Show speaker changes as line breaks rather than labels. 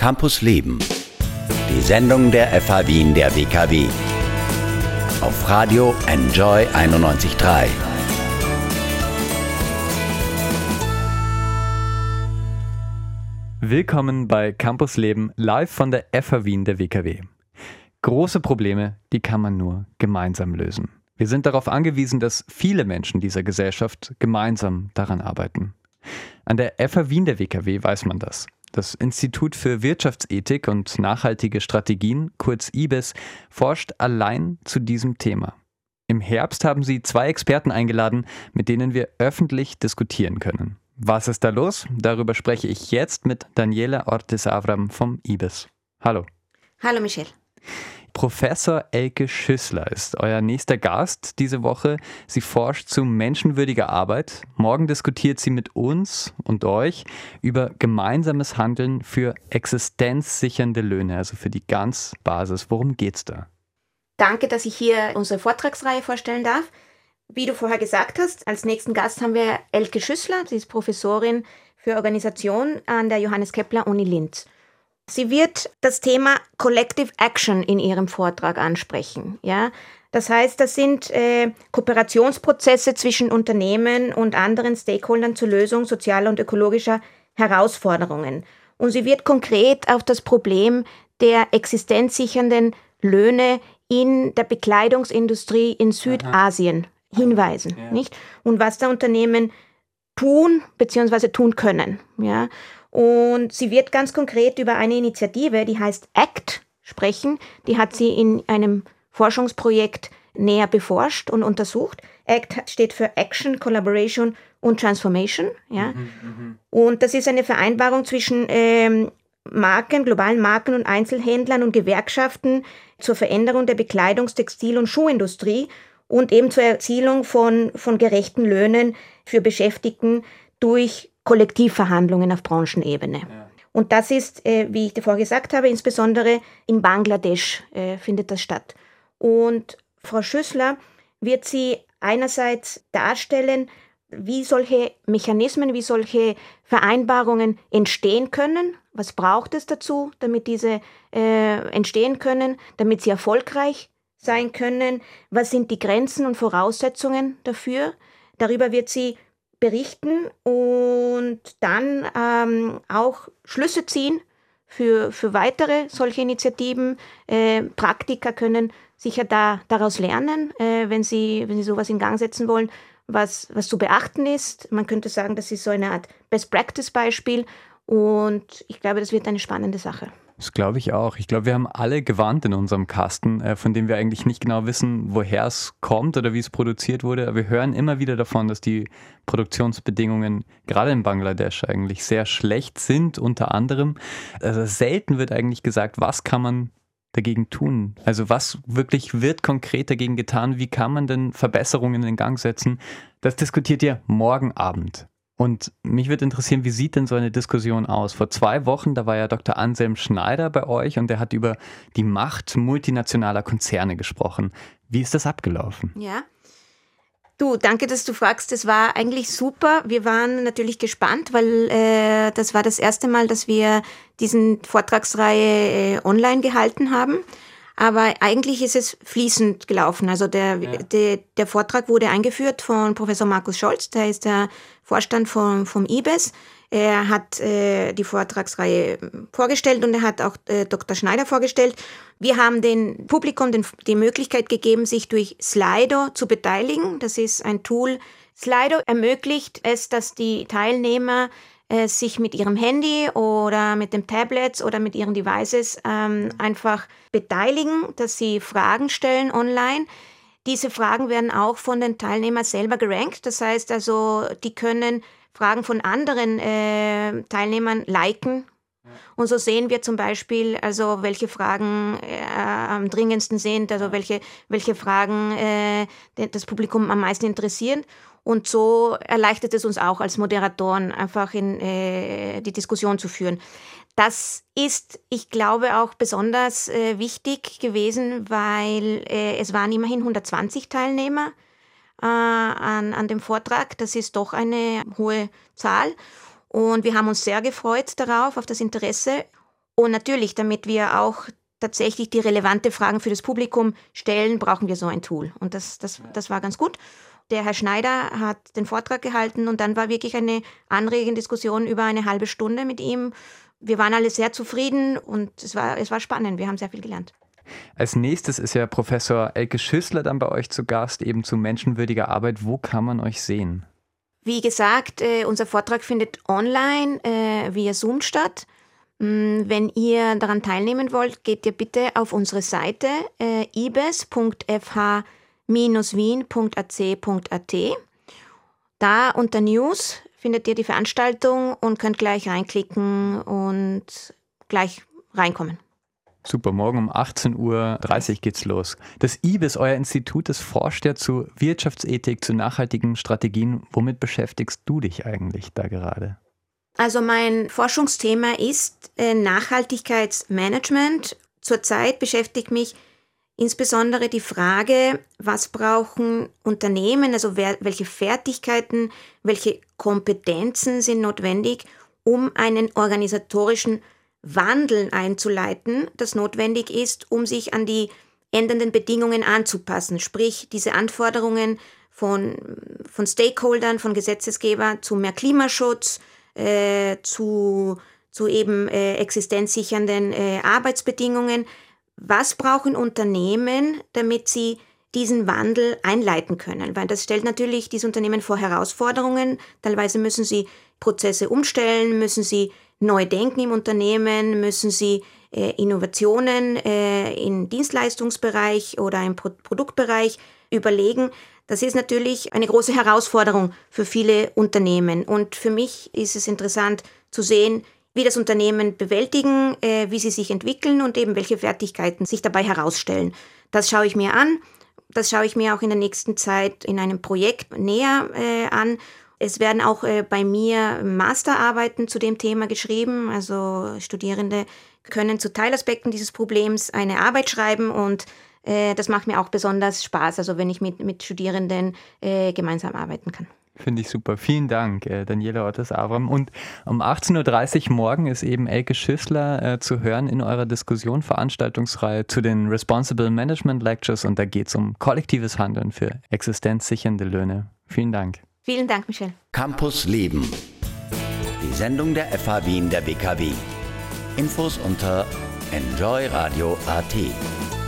Campus Leben. Die Sendung der FH Wien der WKW. Auf Radio Enjoy 91.3.
Willkommen bei Campus Leben live von der FH Wien der WKW. Große Probleme, die kann man nur gemeinsam lösen. Wir sind darauf angewiesen, dass viele Menschen dieser Gesellschaft gemeinsam daran arbeiten. An der FH Wien der WKW weiß man das. Das Institut für Wirtschaftsethik und nachhaltige Strategien, kurz IBES, forscht allein zu diesem Thema. Im Herbst haben sie zwei Experten eingeladen, mit denen wir öffentlich diskutieren können. Was ist da los? Darüber spreche ich jetzt mit Daniela Ortiz-Avram vom IBES. Hallo.
Hallo Michelle.
Professor Elke Schüssler ist euer nächster Gast diese Woche. Sie forscht zu menschenwürdiger Arbeit. Morgen diskutiert sie mit uns und euch über gemeinsames Handeln für existenzsichernde Löhne, also für die ganz Basis. Worum geht's da?
Danke, dass ich hier unsere Vortragsreihe vorstellen darf. Wie du vorher gesagt hast, als nächsten Gast haben wir Elke Schüssler. Sie ist Professorin für Organisation an der Johannes Kepler Uni Linz. Sie wird das Thema Collective Action in ihrem Vortrag ansprechen. Ja? Das heißt, das sind äh, Kooperationsprozesse zwischen Unternehmen und anderen Stakeholdern zur Lösung sozialer und ökologischer Herausforderungen. Und sie wird konkret auf das Problem der existenzsichernden Löhne in der Bekleidungsindustrie in Südasien Aha. hinweisen, ja. nicht? Und was da Unternehmen tun bzw. tun können, ja? Und sie wird ganz konkret über eine Initiative, die heißt ACT, sprechen. Die hat sie in einem Forschungsprojekt näher beforscht und untersucht. ACT steht für Action, Collaboration und Transformation. Ja? Mhm, mhm. und das ist eine Vereinbarung zwischen ähm, Marken, globalen Marken und Einzelhändlern und Gewerkschaften zur Veränderung der Bekleidungs-, Textil- und Schuhindustrie und eben zur Erzielung von, von gerechten Löhnen für Beschäftigten durch Kollektivverhandlungen auf Branchenebene. Ja. Und das ist, äh, wie ich davor gesagt habe, insbesondere in Bangladesch äh, findet das statt. Und Frau Schüssler wird sie einerseits darstellen, wie solche Mechanismen, wie solche Vereinbarungen entstehen können. Was braucht es dazu, damit diese äh, entstehen können, damit sie erfolgreich sein können? Was sind die Grenzen und Voraussetzungen dafür? Darüber wird sie berichten und dann ähm, auch Schlüsse ziehen für, für weitere solche Initiativen. Äh, Praktiker können sicher da, daraus lernen, äh, wenn, sie, wenn sie sowas in Gang setzen wollen, was, was zu beachten ist. Man könnte sagen, das ist so eine Art Best-Practice-Beispiel und ich glaube, das wird eine spannende Sache.
Das glaube ich auch. Ich glaube, wir haben alle gewarnt in unserem Kasten, äh, von dem wir eigentlich nicht genau wissen, woher es kommt oder wie es produziert wurde. Aber wir hören immer wieder davon, dass die Produktionsbedingungen gerade in Bangladesch eigentlich sehr schlecht sind, unter anderem. Also selten wird eigentlich gesagt, was kann man dagegen tun? Also was wirklich wird konkret dagegen getan? Wie kann man denn Verbesserungen in Gang setzen? Das diskutiert ihr morgen Abend. Und mich würde interessieren, wie sieht denn so eine Diskussion aus? Vor zwei Wochen, da war ja Dr. Anselm Schneider bei euch und der hat über die Macht multinationaler Konzerne gesprochen. Wie ist das abgelaufen?
Ja. Du, danke, dass du fragst. Das war eigentlich super. Wir waren natürlich gespannt, weil äh, das war das erste Mal, dass wir diesen Vortragsreihe äh, online gehalten haben. Aber eigentlich ist es fließend gelaufen. Also der, ja. der, der Vortrag wurde eingeführt von Professor Markus Scholz, der ist der Vorstand vom, vom IBES. Er hat äh, die Vortragsreihe vorgestellt und er hat auch äh, Dr. Schneider vorgestellt. Wir haben dem Publikum den, die Möglichkeit gegeben, sich durch Slido zu beteiligen. Das ist ein Tool. Slido ermöglicht es, dass die Teilnehmer äh, sich mit ihrem Handy oder mit dem Tablet oder mit ihren Devices ähm, einfach beteiligen, dass sie Fragen stellen online. Diese Fragen werden auch von den Teilnehmern selber gerankt. Das heißt also, die können Fragen von anderen äh, Teilnehmern liken. Und so sehen wir zum Beispiel, also welche Fragen äh, am dringendsten sind, also welche, welche Fragen äh, das Publikum am meisten interessieren. Und so erleichtert es uns auch als Moderatoren, einfach in äh, die Diskussion zu führen. Das ist, ich glaube, auch besonders äh, wichtig gewesen, weil äh, es waren immerhin 120 Teilnehmer äh, an, an dem Vortrag. Das ist doch eine hohe Zahl. Und wir haben uns sehr gefreut darauf, auf das Interesse. Und natürlich, damit wir auch tatsächlich die relevante Fragen für das Publikum stellen, brauchen wir so ein Tool. Und das, das, das war ganz gut. Der Herr Schneider hat den Vortrag gehalten und dann war wirklich eine anregende Diskussion über eine halbe Stunde mit ihm. Wir waren alle sehr zufrieden und es war, es war spannend. Wir haben sehr viel gelernt.
Als nächstes ist ja Professor Elke Schüssler dann bei euch zu Gast, eben zu menschenwürdiger Arbeit. Wo kann man euch sehen?
Wie gesagt, äh, unser Vortrag findet online äh, via Zoom statt. Mm, wenn ihr daran teilnehmen wollt, geht ihr bitte auf unsere Seite äh, ibes.fh-wien.ac.at. Da unter News findet ihr die Veranstaltung und könnt gleich reinklicken und gleich reinkommen.
Super, morgen um 18.30 Uhr geht's los. Das IBIS, euer Institut, das forscht ja zu Wirtschaftsethik, zu nachhaltigen Strategien. Womit beschäftigst du dich eigentlich da gerade?
Also mein Forschungsthema ist äh, Nachhaltigkeitsmanagement. Zurzeit beschäftigt mich insbesondere die Frage, was brauchen Unternehmen, also wer, welche Fertigkeiten, welche Kompetenzen sind notwendig, um einen organisatorischen Wandel einzuleiten, das notwendig ist, um sich an die ändernden Bedingungen anzupassen, sprich diese Anforderungen von, von Stakeholdern, von Gesetzesgebern zu mehr Klimaschutz, äh, zu, zu eben äh, existenzsichernden äh, Arbeitsbedingungen. Was brauchen Unternehmen, damit sie diesen Wandel einleiten können? Weil das stellt natürlich diese Unternehmen vor Herausforderungen. Teilweise müssen sie Prozesse umstellen, müssen sie neu denken im Unternehmen, müssen sie äh, Innovationen äh, im Dienstleistungsbereich oder im Pro Produktbereich überlegen. Das ist natürlich eine große Herausforderung für viele Unternehmen. Und für mich ist es interessant zu sehen, wie das Unternehmen bewältigen, äh, wie sie sich entwickeln und eben welche Fertigkeiten sich dabei herausstellen. Das schaue ich mir an. Das schaue ich mir auch in der nächsten Zeit in einem Projekt näher äh, an es werden auch äh, bei mir Masterarbeiten zu dem Thema geschrieben. Also Studierende können zu Teilaspekten dieses Problems eine Arbeit schreiben und das macht mir auch besonders Spaß, also wenn ich mit, mit Studierenden gemeinsam arbeiten kann.
Finde ich super. Vielen Dank, äh, Daniela Ottes-Abram. Und um 18.30 Uhr morgen ist eben Elke Schüssler äh, zu hören in eurer Diskussion, Veranstaltungsreihe zu den Responsible Management Lectures und da geht es um kollektives Handeln für existenzsichernde Löhne. Vielen Dank.
Vielen Dank, Michel.
Campus Leben. Die Sendung der FH Wien der WKW. Infos unter enjoyradio.at.